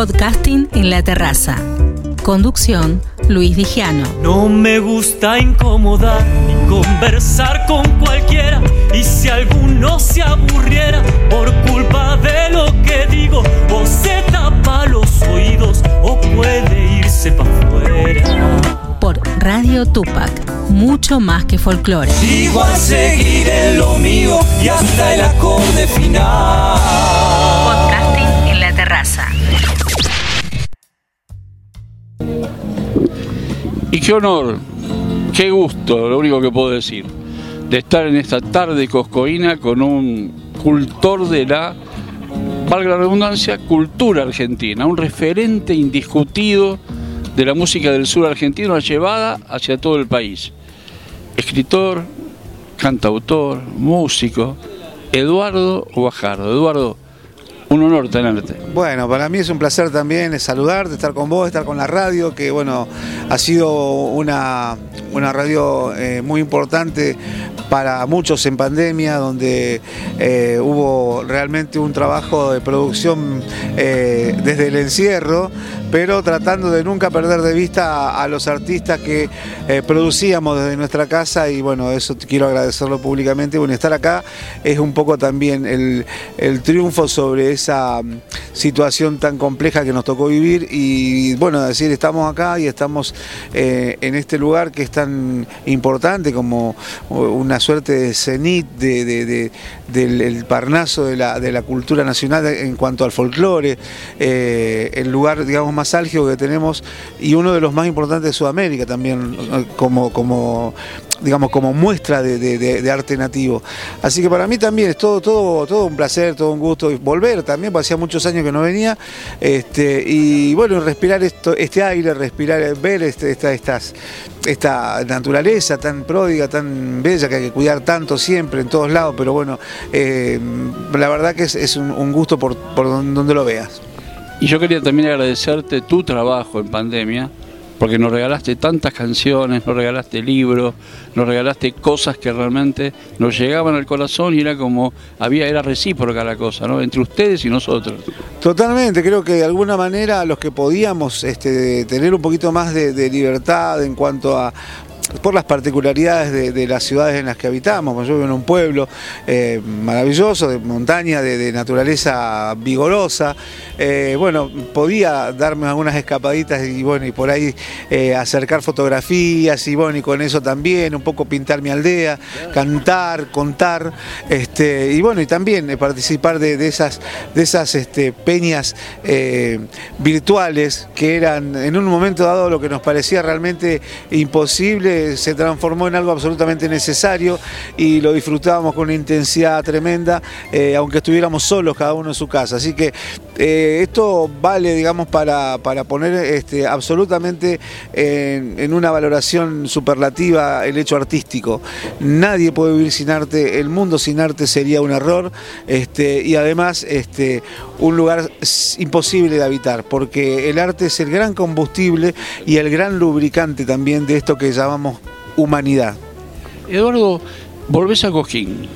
Podcasting en la terraza. Conducción, Luis Vigiano. No me gusta incomodar ni conversar con cualquiera. Y si alguno se aburriera por culpa de lo que digo, o se tapa los oídos o puede irse para afuera. Por Radio Tupac, mucho más que folclore. Igual seguiré lo mío y hasta el acorde final. Podcasting en la terraza. Y qué honor, qué gusto, lo único que puedo decir, de estar en esta tarde coscoína con un cultor de la, valga la redundancia, cultura argentina, un referente indiscutido de la música del sur argentino llevada hacia todo el país. Escritor, cantautor, músico, Eduardo Guajardo. Eduardo, un honor tenerte. Bueno, para mí es un placer también saludarte, estar con vos, estar con la radio, que bueno, ha sido una, una radio eh, muy importante para muchos en pandemia, donde eh, hubo realmente un trabajo de producción eh, desde el encierro, pero tratando de nunca perder de vista a, los artistas que producíamos desde nuestra casa y bueno, eso quiero agradecerlo públicamente. Bueno, estar acá es un poco también el, el triunfo sobre esa mm, situación tan compleja que nos tocó vivir y bueno, decir, estamos acá y estamos eh, en este lugar que es tan importante como una suerte de cenit de, de- de- del el parnaso de la, de la cultura nacional en cuanto al folclore, eh, el lugar, digamos, más álgido que tenemos y uno de los más importantes de Sudamérica también, como, como digamos, como muestra de, arte nativo. Así que para mí también es todo, todo, todo un placer, todo un gusto volver también, porque hacía muchos años que no venía, este, y bueno, respirar esto, este aire, respirar, ver este, esta, esta naturaleza tan pródiga, tan bella, que hay que cuidar tanto siempre, en todos lados, pero bueno, eh, la verdad que es, es un, un gusto por, por don- donde lo veas. Y yo quería también agradecerte tu trabajo en pandemia, porque nos regalaste tantas canciones, nos regalaste libros, nos regalaste cosas que realmente nos llegaban al corazón y era como, había, era recíproca la cosa, ¿no? Entre ustedes y nosotros. Totalmente, creo que de alguna manera los que podíamos este, tener un poquito más de, de libertad en cuanto a por las particularidades de, de las ciudades en las que habitamos. Yo vivo en un pueblo eh, maravilloso, de montaña, de, de naturaleza vigorosa. Eh, bueno, podía darme algunas escapaditas y bueno, y por ahí eh, acercar fotografías y bueno, y con eso también, un poco pintar mi aldea, cantar, contar, este, y bueno, y también participar de, de esas, de esas este, peñas virtuales que eran en un momento dado lo que nos parecía realmente imposible, se transformó en algo absolutamente necesario y lo disfrutábamos con una intensidad tremenda, eh, aunque estuviéramos solos cada uno en su casa. Así que eh, esto vale, digamos, para, para poner este, absolutamente en, una valoración superlativa el hecho artístico. Nadie puede vivir sin arte, el mundo sin arte sería un error este, y además este, un lugar imposible de habitar, porque el arte es el gran combustible y el gran lubricante también de esto que llamamos humanidad. Eduardo, volvés a Coquín,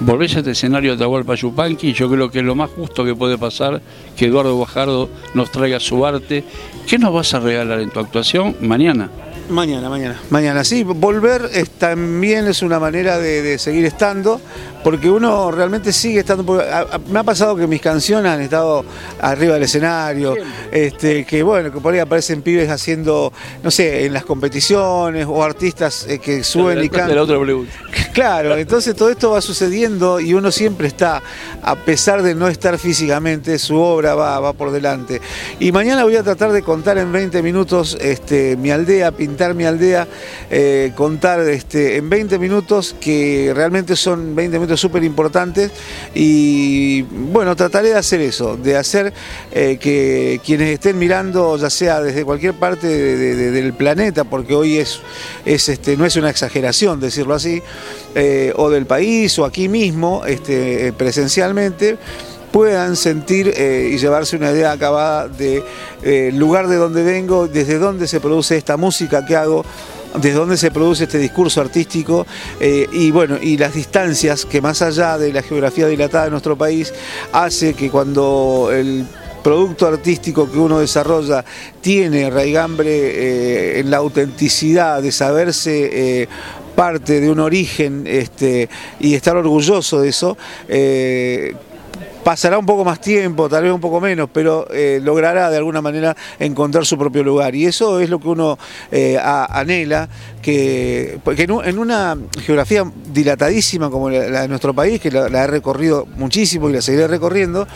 volvés a este escenario de Atahualpa Yupanqui, yo creo que es lo más justo que puede pasar que Eduardo Guajardo nos traiga su arte. ¿Qué nos vas a regalar en tu actuación mañana? Mañana, mañana. Mañana, sí, volver es, también es una manera de, de seguir estando, porque uno realmente sigue estando. porque a- a- me ha pasado que mis canciones han estado arriba del escenario, este, que bueno, que por ahí aparecen pibes haciendo, no sé, en las competiciones o artistas eh, que suben y De la cantan. otra pregunta. Claro, entonces todo esto va sucediendo y uno siempre está, a pesar de no estar físicamente, su obra va, va por delante. Y mañana voy a tratar de contar en 20 minutos este, mi aldea, pintar mi aldea, eh, contar este, en 20 minutos, que realmente son 20 minutos súper importantes. Y bueno, trataré de hacer eso, de hacer eh, que quienes estén mirando, ya sea desde cualquier parte de- de- de- del planeta, porque hoy es, es este, no es una exageración decirlo así, eh, o del país o aquí mismo, este, eh, presencialmente, puedan sentir eh, y llevarse una idea acabada del lugar de donde vengo, desde dónde se produce esta música que hago, desde dónde se produce este discurso artístico y bueno, y las distancias que más allá de la geografía dilatada de nuestro país hace que cuando el producto artístico que uno desarrolla tiene raigambre en la autenticidad de saberse parte de un origen este, y estar orgulloso de eso, eh, pasará un poco más tiempo, tal vez un poco menos, pero eh, logrará de alguna manera encontrar su propio lugar. Y eso es lo que uno eh, anhela, que, en, una geografía dilatadísima como la, de nuestro país, que la, he recorrido muchísimo y la seguiré recorriendo,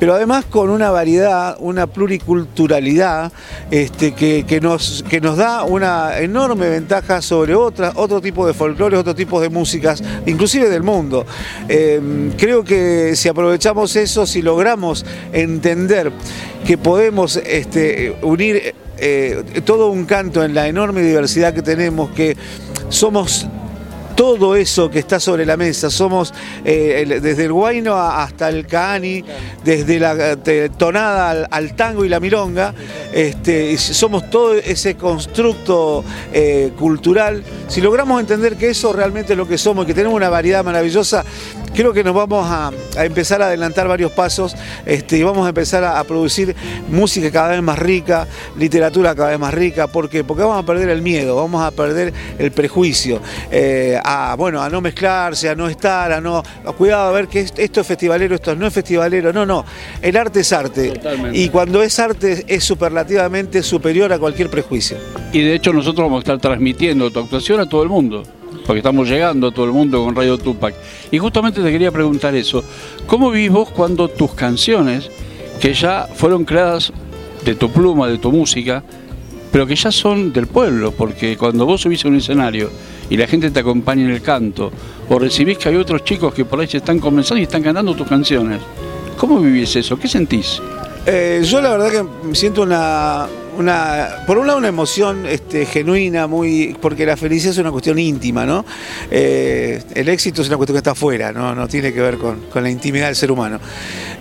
pero además con una variedad, una pluriculturalidad este, que, nos, que nos da una enorme ventaja sobre otra, otro tipo de folclore, otro tipo de músicas, inclusive del mundo. Em, creo que si aprovechamos eso, si logramos entender que podemos este, unir eh, todo un canto en la enorme diversidad que tenemos, que somos todo eso que está sobre la mesa. Somos eh, desde el guayno hasta el cani, desde la tonada al, tango y la milonga. Este, somos todo ese constructo eh, cultural. Si logramos entender que eso realmente es lo que somos, que tenemos una variedad maravillosa, creo que nos vamos a, empezar a adelantar varios pasos este, y vamos a empezar a, producir música cada vez más rica, literatura cada vez más rica. ¿Por qué? Porque vamos a perder el miedo, vamos a perder el prejuicio, eh, a, bueno, a no mezclarse, a no estar, a no... cuidado a ver que esto es festivalero, esto no es festivalero. No, no, el arte es arte. Y cuando es arte es superlativamente superior a cualquier prejuicio. Y de hecho nosotros vamos a estar transmitiendo tu actuación a todo el mundo porque estamos llegando a todo el mundo con Radio Tupac. Y justamente te quería preguntar eso, ¿cómo vivís vos cuando tus canciones, que ya fueron creadas de tu pluma, de tu música, pero que ya son del pueblo, porque cuando vos subís a un escenario y la gente te acompaña en el canto, o recibís que hay otros chicos que por ahí se están comenzando y están cantando tus canciones, ¿cómo vivís eso? ¿Qué sentís? Eh, yo la verdad que siento una, una, por un lado una emoción este, genuina, muy, porque la felicidad es una cuestión íntima, ¿no? Eh, el éxito es una cuestión que está afuera, no, no tiene que ver con, la intimidad del ser humano.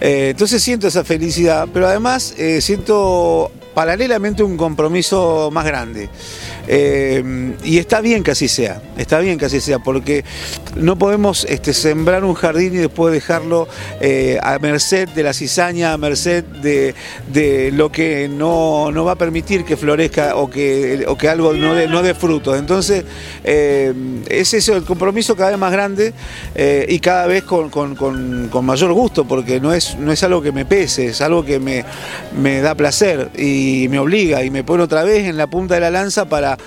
Eh, entonces siento esa felicidad, pero además eh, siento paralelamente un compromiso más grande. Y está bien que así sea, está bien que así sea, porque no podemos este, sembrar un jardín y después dejarlo eh, a merced de la cizaña, a merced de, lo que no, va a permitir que florezca o que, que algo no dé no de. Entonces, eh, es eso, el compromiso cada vez más grande y cada vez con, mayor gusto, porque no es, no es algo que me pese, es algo que me, me da placer y me obliga y me pone otra vez en la punta de la lanza para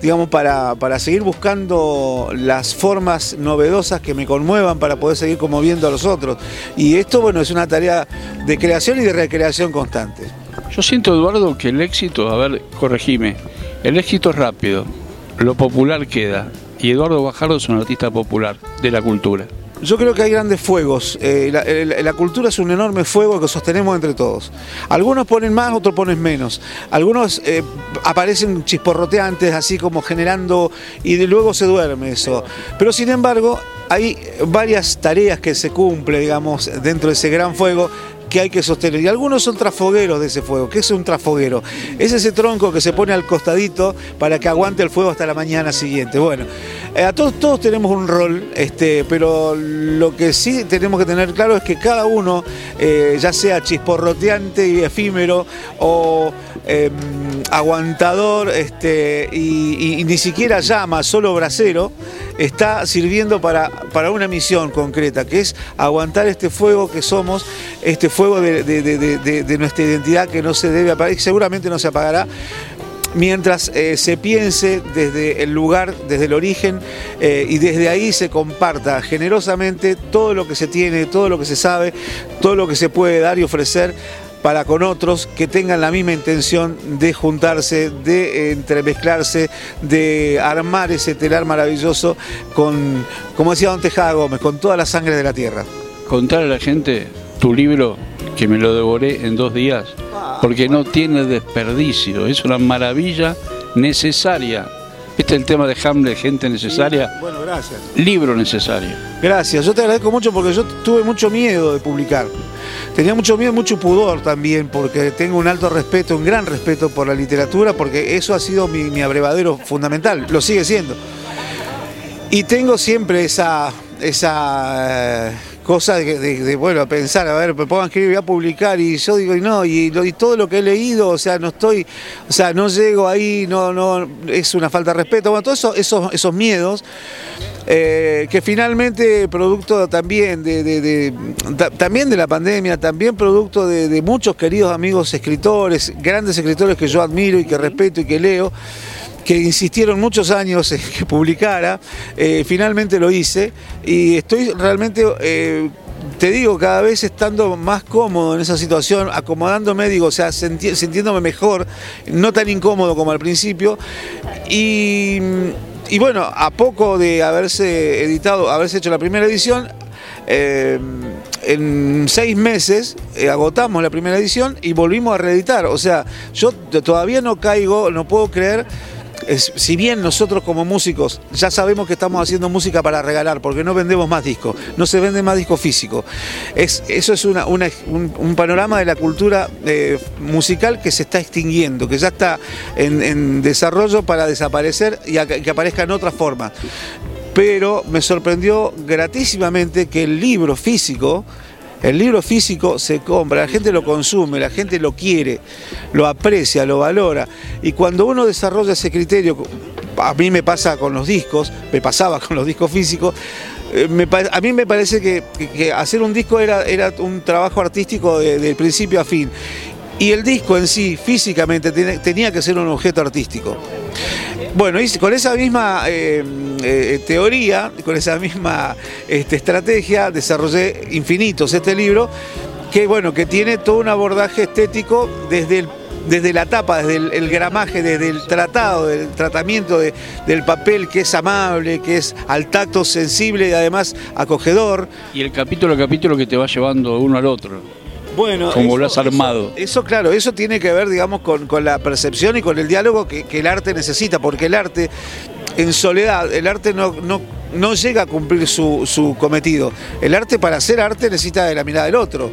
digamos, para, seguir buscando las formas novedosas que me conmuevan para poder seguir conmoviendo a los otros. Y esto, bueno, es una tarea de creación y de recreación constante. Yo siento, Eduardo, que el éxito, a ver, corregime, el éxito es rápido, lo popular queda. Y Eduardo Bajardo es un artista popular de la cultura. Yo creo que hay grandes fuegos. Eh, la, cultura es un enorme fuego que sostenemos entre todos. Algunos ponen más, otros ponen menos. Algunos eh, aparecen chisporroteantes, así como generando, y luego se duerme eso. Pero sin embargo, hay varias tareas que se cumplen, digamos, dentro de ese gran fuego que hay que sostener. Y algunos son trafogueros de ese fuego. ¿Qué es un trafoguero? Es ese tronco que se pone al costadito para que aguante el fuego hasta la mañana siguiente. Bueno, eh, a todos, todos tenemos un rol, este, pero lo que sí tenemos que tener claro es que cada uno, eh, ya sea chisporroteante y efímero o em, aguantador este, y, ni siquiera llama, solo brasero, está sirviendo para, para una misión concreta, que es aguantar este fuego que somos, este fuego de, nuestra identidad que no se debe apagar, y seguramente no se apagará, mientras eh, se piense desde el lugar, desde el origen, eh, y desde ahí se comparta generosamente todo lo que se tiene, todo lo que se sabe, todo lo que se puede dar y ofrecer para con otros que tengan la misma intención de juntarse, de entremezclarse, de armar ese telar maravilloso con, como decía don Tejada Gómez, con toda la sangre de la tierra. Contar a la gente tu libro, que me lo devoré en dos días, porque no tiene desperdicio, es una maravilla necesaria. Este es el tema de Hamlet, gente necesaria. bueno, gracias. Libro necesario. Gracias, yo te agradezco mucho porque yo tuve mucho miedo de publicar. Tenía mucho miedo, mucho pudor también, porque tengo un alto respeto, un gran respeto por la literatura, porque eso ha sido mi, mi abrevadero fundamental, lo sigue siendo. Y tengo siempre esa, esa cosa de, bueno, pensar, a ver, me pongo a escribir, voy a publicar, y yo digo, y no, y, todo lo que he leído, o sea, no estoy, o sea, no llego ahí, no, no, es una falta de respeto, bueno, todos esos, esos miedos. Eh, que finalmente producto también de, también de la pandemia, también producto de, muchos queridos amigos escritores, grandes escritores que yo admiro y que respeto y que leo, que insistieron muchos años en que publicara, eh, finalmente lo hice y estoy realmente... Eh, te digo, cada vez estando más cómodo en esa situación, acomodándome, digo, o sea, sintiéndome mejor, no tan incómodo como al principio. Y, y bueno, a poco de haberse editado, haberse hecho la primera edición, eh, en seis meses agotamos la primera edición y volvimos a reeditar. O sea, yo todavía no caigo, no puedo creer si bien nosotros como músicos ya sabemos que estamos haciendo música para regalar, porque no vendemos más discos, no se vende más disco físico. Es, eso es un, panorama de la cultura eh, musical que se está extinguiendo, que ya está en, desarrollo para desaparecer y que aparezca en otra forma. Pero me sorprendió gratísimamente que el libro físico, el libro físico se compra, la gente lo consume, la gente lo quiere, lo aprecia, lo valora. Y cuando uno desarrolla ese criterio, a mí me pasa con los discos, me pasaba con los discos físicos, eh, a mí me parece que, hacer un disco era, era un trabajo artístico de, principio a fin. Y el disco en sí, físicamente, tenía que ser un objeto artístico. Bueno, y con esa misma eh, eh, teoría, con esa misma este, estrategia, desarrollé Infinitos, este libro, que bueno, que tiene todo un abordaje estético desde desde la tapa, desde el, gramaje, desde el tratado, del tratamiento del papel que es amable, que es al tacto sensible y además acogedor. Y el capítulo a capítulo que te va llevando uno al otro. Bueno, como lo has armado. Eso, claro, eso tiene que ver, digamos, con, la percepción y con el diálogo que, el arte necesita, porque el arte, en soledad, el arte no, no, llega a cumplir su, cometido. El arte, para hacer arte, necesita de la mirada del otro.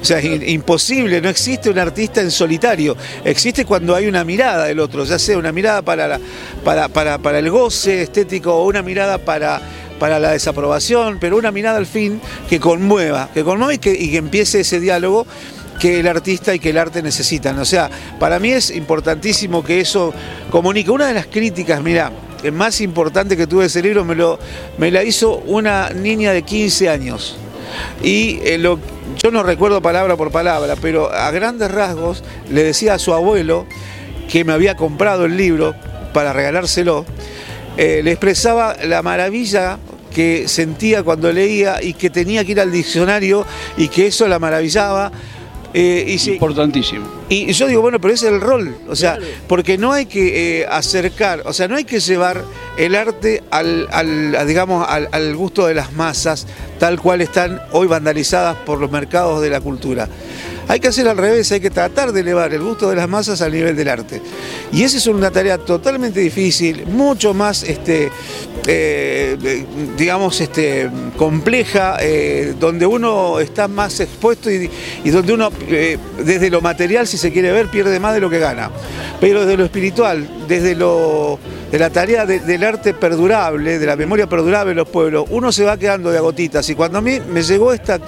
O sea, es imposible, no existe un artista en solitario. Existe cuando hay una mirada del otro, ya sea una mirada para, para, para, para el goce estético o una mirada para para la desaprobación, pero una mirada al fin que conmueva, que conmueva y que, empiece ese diálogo que el artista y que el arte necesitan. O sea, para mí es importantísimo que eso comunique. Una de las críticas, mira, más importante que tuve ese libro me, lo, me la hizo una niña de 15 años. Y eh, yo no recuerdo palabra por palabra, pero a grandes rasgos le decía a su abuelo que me había comprado el libro para regalárselo, eh, le expresaba la maravilla que sentía cuando leía y que tenía que ir al diccionario y que eso la maravillaba. Eh, y Importantísimo. Y yo digo, bueno, pero ese es el rol, o sea, porque no hay que eh, acercar, o sea, no hay que llevar el arte al, digamos, al, gusto de las masas, tal cual están hoy vandalizadas por los mercados de la cultura. Hay que hacer al revés, hay que tratar de elevar el gusto de las masas al nivel del arte. Y esa es una tarea totalmente difícil, mucho más, este, eh, digamos, este, compleja, eh, donde uno está más expuesto y, donde uno, eh, desde lo material, si se quiere ver, pierde más de lo que gana. Pero desde lo espiritual, desde lo de la tarea del arte perdurable, de la memoria perdurable de los pueblos, uno se va quedando de agotitas. Y cuando a mí me llegó esta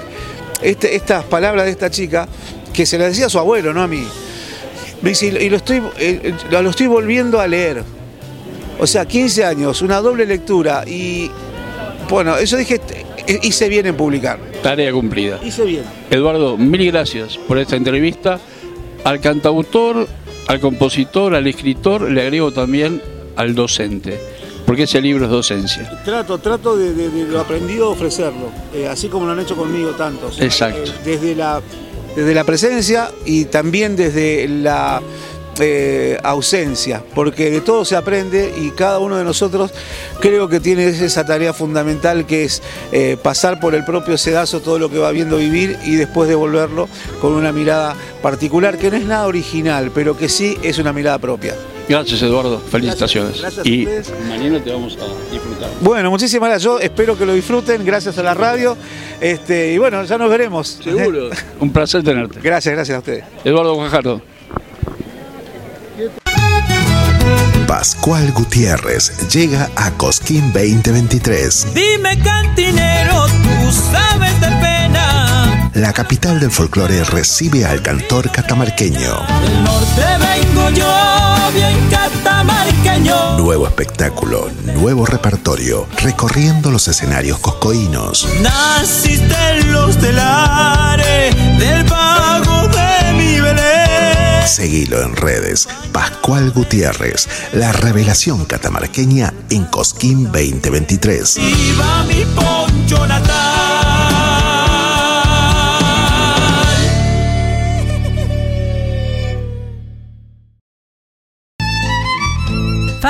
este, estas palabras de esta chica, que se las decía a su abuelo, no a mí. Me dice, y lo estoy, eh, lo estoy volviendo a leer. O sea, 15 años, una doble lectura y bueno, eso dije, hice bien en publicar. Tarea cumplida. Hice bien. Eduardo, mil gracias por esta entrevista. Al cantautor, al compositor, al escritor, le agrego también al docente porque ese libro es docencia. Trato, trato de, lo aprendido ofrecerlo, eh, así como lo han hecho conmigo tantos. Exacto. Eh, desde, la, desde la presencia y también desde la eh, ausencia, porque de todo se aprende y cada uno de nosotros creo que tiene esa tarea fundamental que es pasar por el propio sedazo todo lo que va viendo vivir y después devolverlo con una mirada particular, que no es nada original, pero que sí es una mirada propia. Gracias Eduardo, felicitaciones. y mañana te vamos a disfrutar. Bueno, muchísimas gracias. Yo espero que lo disfruten, gracias a la radio. Este, y bueno, ya nos veremos. Seguro. Un placer tenerte. Gracias, gracias a ustedes. Eduardo Guajardo. Pascual Gutiérrez llega a Cosquín 2023. Dime cantinero, tú sabes de pena. La capital del folclore recibe al cantor catamarqueño. Del norte vengo yo, bien catamarqueño. Nuevo espectáculo, nuevo repertorio, recorriendo los escenarios coscoínos. Naciste en los telares del pago de mi Belén. Seguilo en redes. Pascual Gutiérrez, la revelación catamarqueña en Cosquín 2023. Viva mi poncho natal.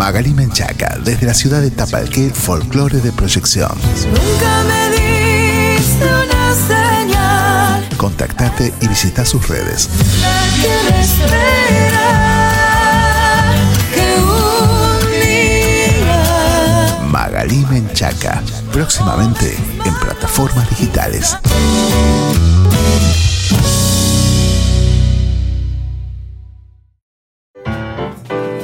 Magali Menchaca, desde la ciudad de Tapalqué, folclore de proyección. Nunca me diste una señal. Contactate y visita sus redes. Magali Menchaca, próximamente en plataformas digitales.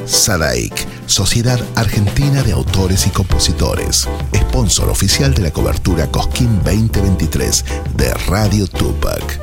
SADAIC, Sociedad Argentina de Autores y Compositores, sponsor oficial de la cobertura Cosquín 2023 de Radio Tupac.